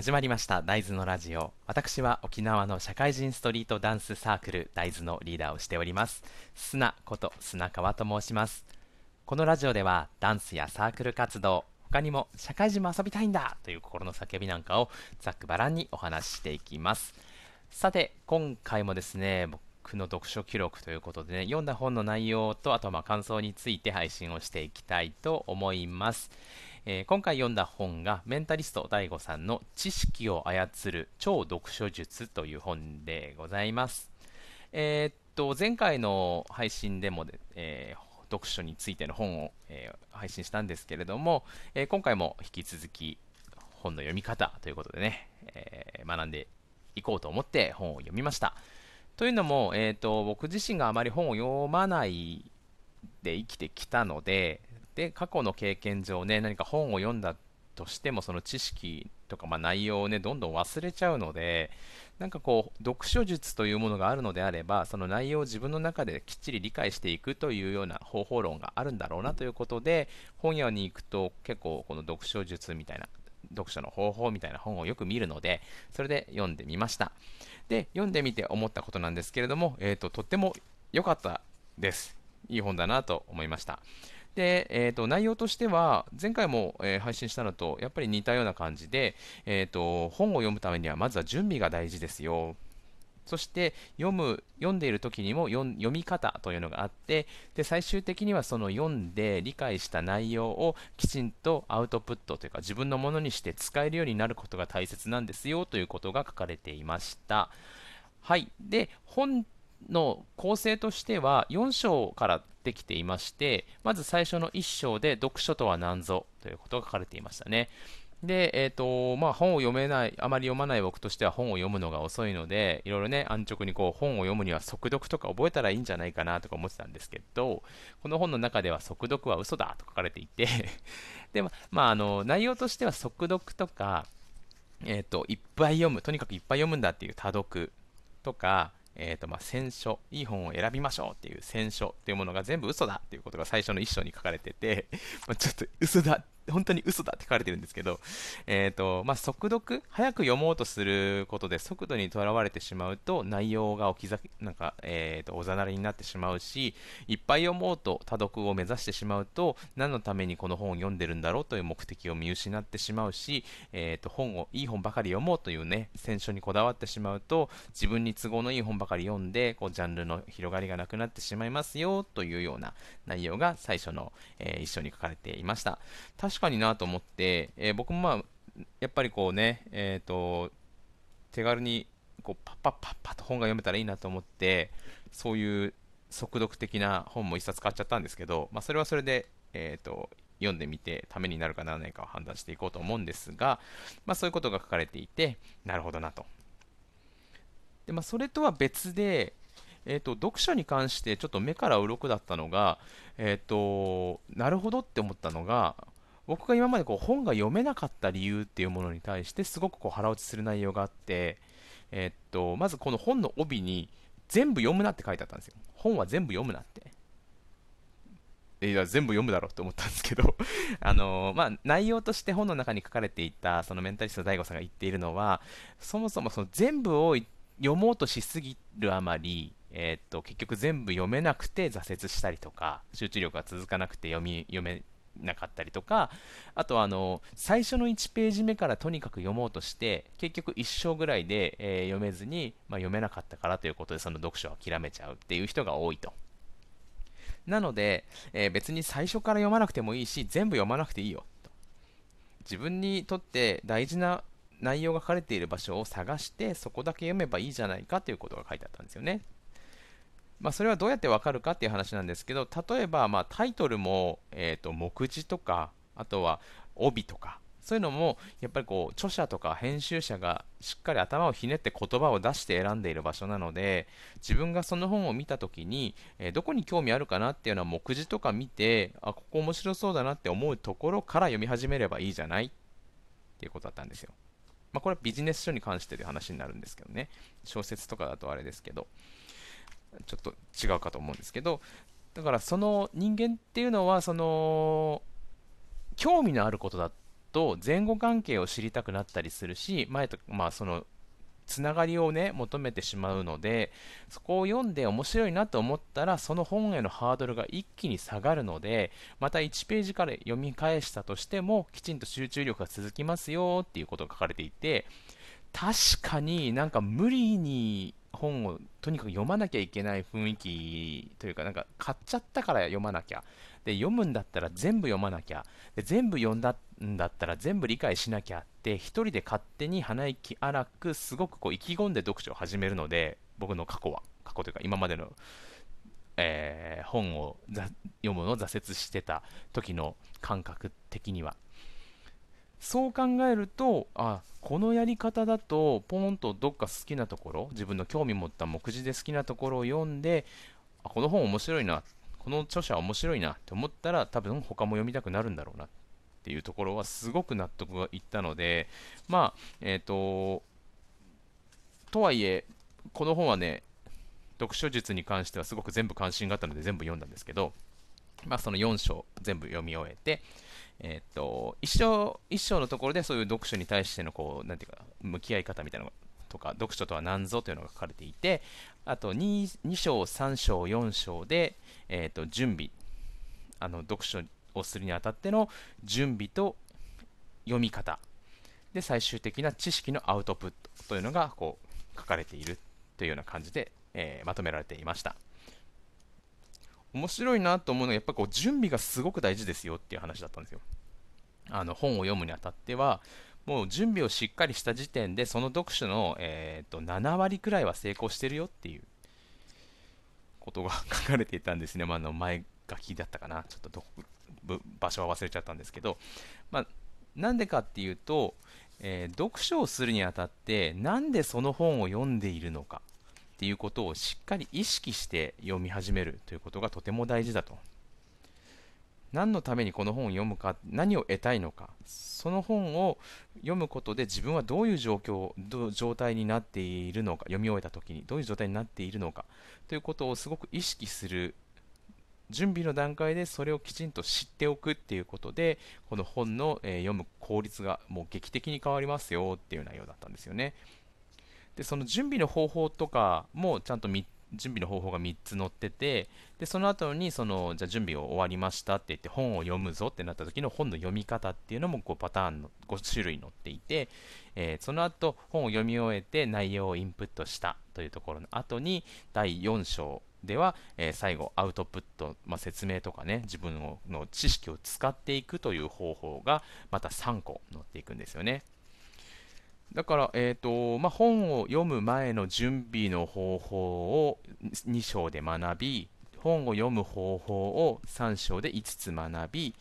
始まりました。大豆のラジオ。私は沖縄の社会人ストリートダンスサークル大豆のリーダーをしております。砂こと砂川と申します。このラジオではダンスやサークル活動他にも社会人も遊びたいんだという心の叫びなんかをざっくばらんにお話ししていきます。さて今回もですね僕の読書記録ということでね読んだ本の内容とあとま感想について配信をしていきたいと思います。えー、今回読んだ本がメンタリスト DAIGO さんの知識を操る超読書術という本でございます。えー、っと、前回の配信でもで、えー、読書についての本を、え配信したんですけれども、え今回も引き続き本の読み方ということでね、え学んでいこうと思って本を読みました。というのも、えーと僕自身があまり本を読まないで生きてきたので、で過去の経験上ね何か本を読んだとしてもその知識とかまあ内容をねどんどん忘れちゃうのでなんかこう読書術というものがあるのであればその内容を自分の中できっちり理解していくというような方法論があるんだろうなということで本屋に行くと結構この読書術みたいな読書の方法みたいな本をよく見るのでそれで読んでみました。で読んでみて思ったことなんですけれども、えーと、とっても良かったです。いい本だなと思いました。で、えーと、内容としては、前回も、えー、配信したのとやっぱり似たような感じで、えーと、本を読むためにはまずは準備が大事ですよ。そして読む読んでいる時にも読み方というのがあってで最終的にはその読んで理解した内容をきちんとアウトプットというか自分のものにして使えるようになることが大切なんですよということが書かれていました。はい、で本の構成としては4章からできていましてまず最初の1章で読書とは何ぞということが書かれていましたね。で、えーとまあ、本を読めない、あまり読まない僕としては本を読むのが遅いので、いろいろね、安直にこう本を読むには速読とか覚えたらいいんじゃないかなとか思ってたんですけど、この本の中では速読は嘘だと書かれていて で、まあ、あの内容としては速読とか、えーと、いっぱい読む、とにかくいっぱい読むんだっていう多読とか、えーとまあ、選書、いい本を選びましょうっていう選書っていうものが全部嘘だっていうことが最初の一章に書かれてて、まあ、ちょっと嘘だ本当に嘘だって書かれてるんですけど、えーとまあ、速読、早く読もうとすることで速度にとらわれてしまうと内容が置きざなんか、えーと、おざなりになってしまうし、いっぱい読もうと多読を目指してしまうと、何のためにこの本を読んでるんだろうという目的を見失ってしまうし、えーと、本をいい本ばかり読もうというね、選書にこだわってしまうと、自分に都合のいい本ばかり読んで、こうジャンルの広がりがなくなってしまいますよというような内容が最初の、えー、一章に書かれていました。確かになと思って、えー、僕もまあ、やっぱりこうね、えっ、ー、と、手軽にこうパッパッパッパッと本が読めたらいいなと思って、そういう速読的な本も一冊買っちゃったんですけど、まあ、それはそれで、えっ、ー、と、読んでみてためになるかならないかを判断していこうと思うんですが、まあ、そういうことが書かれていて、なるほどなと。でまあ、それとは別で、えーと、読書に関してちょっと目から鱗だったのが、えーとなるほどって思ったのが、僕が今までこう本が読めなかった理由っていうものに対してすごくこう腹落ちする内容があって、えー、っとまずこの本の帯に全部読むなって書いてあったんですよ。本は全部読むなって。いや全部読むだろうって思ったんですけど あのー、まあ、内容として本の中に書かれていたそのメンタリスト DAIGO さんが言っているのはそもそもその全部を読もうとしすぎるあまり、えー、っと結局全部読めなくて挫折したりとか集中力が続かなくて読み読めなかったりとかあとあの最初の1ページ目からとにかく読もうとして結局1章ぐらいで、えー、読めずに、まあ、読めなかったからということでその読書を諦めちゃうっていう人が多いと。なので、えー、別に最初から読まなくてもいいし全部読まなくていいよと。自分にとって大事な内容が書かれている場所を探してそこだけ読めばいいじゃないかということが書いてあったんですよね。まあ、それはどうやってわかるかっていう話なんですけど、例えばまタイトルも、えー、と目次とか、あとは帯とか、そういうのもやっぱりこう著者とか編集者がしっかり頭をひねって言葉を出して選んでいる場所なので自分がその本を見た時に、えー、どこに興味あるかなっていうのは目次とか見てあここ面白そうだなって思うところから読み始めればいいじゃない？っていうことだったんですよ。まあ、これはビジネス書に関してという話になるんですけどね。小説とかだとあれですけど。ちょっと違うかと思うんですけどだからその人間っていうのはその興味のあることだと前後関係を知りたくなったりするし前と、まあ、そのつながりをね求めてしまうのでそこを読んで面白いなと思ったらその本へのハードルが一気に下がるのでまた1ページから読み返したとしてもきちんと集中力が続きますよっていうことが書かれていて確かになんか無理に本をとにかく読まなきゃいけない雰囲気というかなんか買っちゃったから読まなきゃ。で読むんだったら全部読まなきゃ。で全部読んだんだったら全部理解しなきゃって一人で勝手に鼻息荒くすごくこう意気込んで読書を始めるので僕の過去は。過去というか今までの、えー、本を読むのを挫折してた時の感覚的には。そう考えるとあこのやり方だとポンとどっか好きなところ自分の興味持った目次で好きなところを読んであこの本面白いなこの著者面白いなって思ったら多分他も読みたくなるんだろうなっていうところはすごく納得がいったのでまあえっ、ー、ととはいえこの本はね読書術に関してはすごく全部関心があったので全部読んだんですけどまあその4章全部読み終えてえっ、と一章一章のところでそういう読書に対してのこうなんていうか向き合い方みたいなのとか読書とは何ぞというのが書かれていてあと 2, 2章、3章、4章で、えーと、準備あの読書をするにあたっての準備と読み方。で最終的な知識のアウトプットというのがこう書かれているというような感じで、えー、まとめられていました。面白いなと思うのはやっぱこう準備がすごく大事ですよっていう話だったんですよ。あの本を読むにあたってはもう準備をしっかりした時点でその読書の、えーと、7割くらいは成功してるよっていうことが書かれていたんですね、まあ、の前書きだったかな、ちょっとど場所は忘れちゃったんですけど、まあ、なんでかっていうと、えー、読書をするにあたって、なんでその本を読んでいるのか。っていうことをしっかり意識して読み始めるということがとても大事だと。何のためにこの本を読むか何を得たいのかその本を読むことで自分はどういう状況状態になっているのか読み終えた時にどういう状態になっているのかということをすごく意識する準備の段階でそれをきちんと知っておくっていうことでこの本の、え、読む効率がもう劇的に変わりますよっていう内容だったんですよね。でその準備の方法とかもちゃんと準備の方法が3つ載っててでその後にそのじゃ準備を終わりましたって言って本を読むぞってなった時の本の読み方っていうのも5パターンの5種類載っていて、えー、その後本を読み終えて内容をインプットしたというところの後に第4章では、えー、最後アウトプット、まあ、説明とかね自分の知識を使っていくという方法がまた3個載っていくんですよね。だから、えーとまあ、本を読む前の準備の方法を2章で学び、本を読む方法を3章で5つ学び、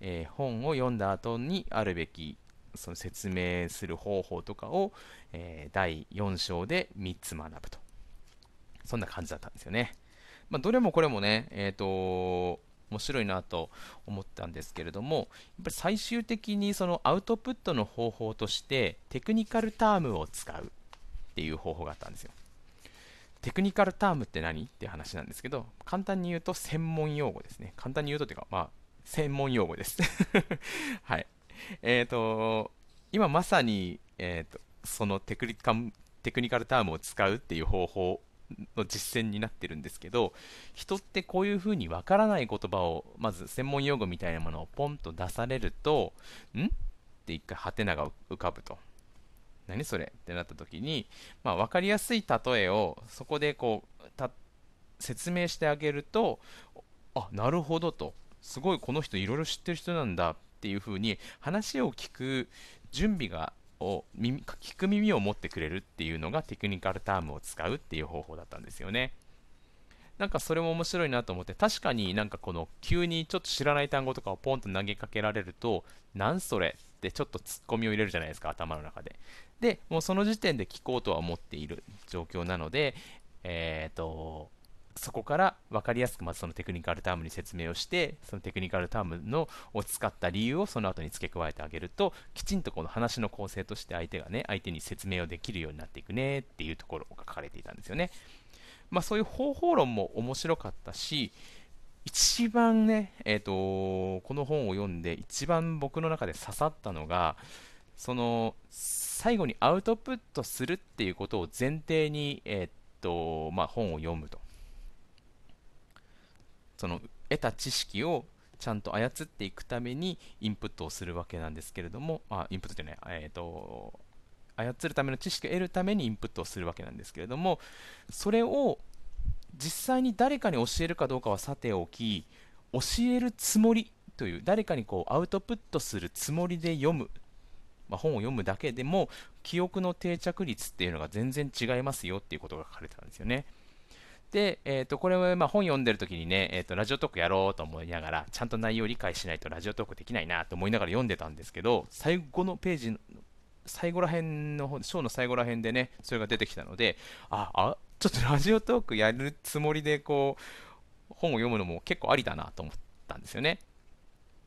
えー、本を読んだ後にあるべきその説明する方法とかを、えー、第4章で3つ学ぶと。そんな感じだったんですよね。まあ、どれもこれもね、えっ、ー、と面白いなと思ったんですけれども、やっぱり最終的にそのアウトプットの方法としてテクニカルタームを使うっていう方法があったんですよ。テクニカルタームって何って話なんですけど、簡単に言うと専門用語ですね。簡単に言うとというか、まあ、専門用語です。はい。えっ、ー、と、今まさに、えっ、ー、と、そのテクニカテクニカルタームを使うっていう方法の実践になってるんですけど人ってこういうふうにわからない言葉をまず専門用語みたいなものをポンと出されるとん？って一回ハテナが浮かぶと。何それ？ってなった時に、まあ、分かりやすい例えをそこでこう説明してあげるとあなるほどと。すごいこの人いろいろ知ってる人なんだっていうふうに話を聞く準備がを耳聞く耳を持ってくれるっていうのがテクニカルタームを使うっていう方法だったんですよね。なんかそれも面白いなと思って確かになんかこの急にちょっと知らない単語とかをポンと投げかけられるとなんそれってちょっとツッコミを入れるじゃないですか頭の中ででもうその時点で聞こうとは思っている状況なのでえっ、ー、とそこから分かりやすくまずそのテクニカルタームに説明をしてそのテクニカルタームのを使った理由をその後に付け加えてあげるときちんとこの話の構成として相手がね相手に説明をできるようになっていくねっていうところが書かれていたんですよね。まあそういう方法論も面白かったし一番ね、えーと、この本を読んで一番僕の中で刺さったのがその最後にアウトプットするっていうことを前提に、えーとまあ、本を読むと。その得た知識をちゃんと操っていくためにインプットをするわけなんですけれどもあインプットじゃない、えーと操るための知識を得るためにインプットをするわけなんですけれどもそれを実際に誰かに教えるかどうかはさておき教えるつもりという誰かにこうアウトプットするつもりで読む、まあ、本を読むだけでも記憶の定着率っていうのが全然違いますよっていうことが書かれてたんですよね。で、えー、とこれはま本読んでる時にね、えー、とラジオトークやろうと思いながらちゃんと内容を理解しないとラジオトークできないなと思いながら読んでたんですけど最後のページ最後らへんの章の最後ら辺でねそれが出てきたのでああちょっとラジオトークやるつもりでこう本を読むのも結構ありだなと思ったんですよね。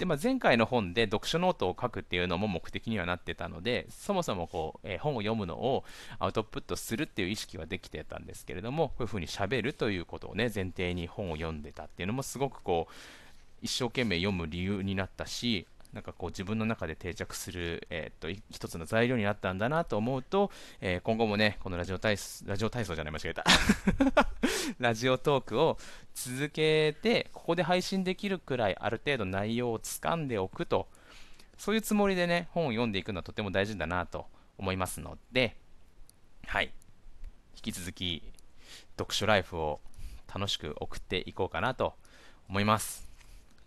で、まあ、前回の本で読書ノートを書くっていうのも目的にはなってたので、そもそもこう、えー、本を読むのをアウトプットするっていう意識はできてたんですけれども、こういうふうにしゃべるということをね、前提に本を読んでたっていうのもすごくこう、一生懸命読む理由になったし、なんかこう自分の中で定着する、えー、っと一つの材料になったんだなと思うと、えー、今後もね、このラジオ体操、ラジオ体操じゃない、間違えた。ラジオトークを続けて、ここで配信できるくらいある程度内容をつかんでおくと、そういうつもりでね、本を読んでいくのはとても大事だなと思いますので、はい。引き続き、読書ライフを楽しく送っていこうかなと思います。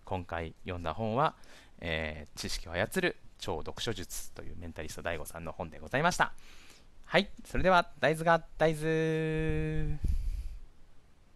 今回読んだ本は、えー、知識を操る超読書術というメンタリスト DAIGO さんの本でございました。はい、それでは大豆が大豆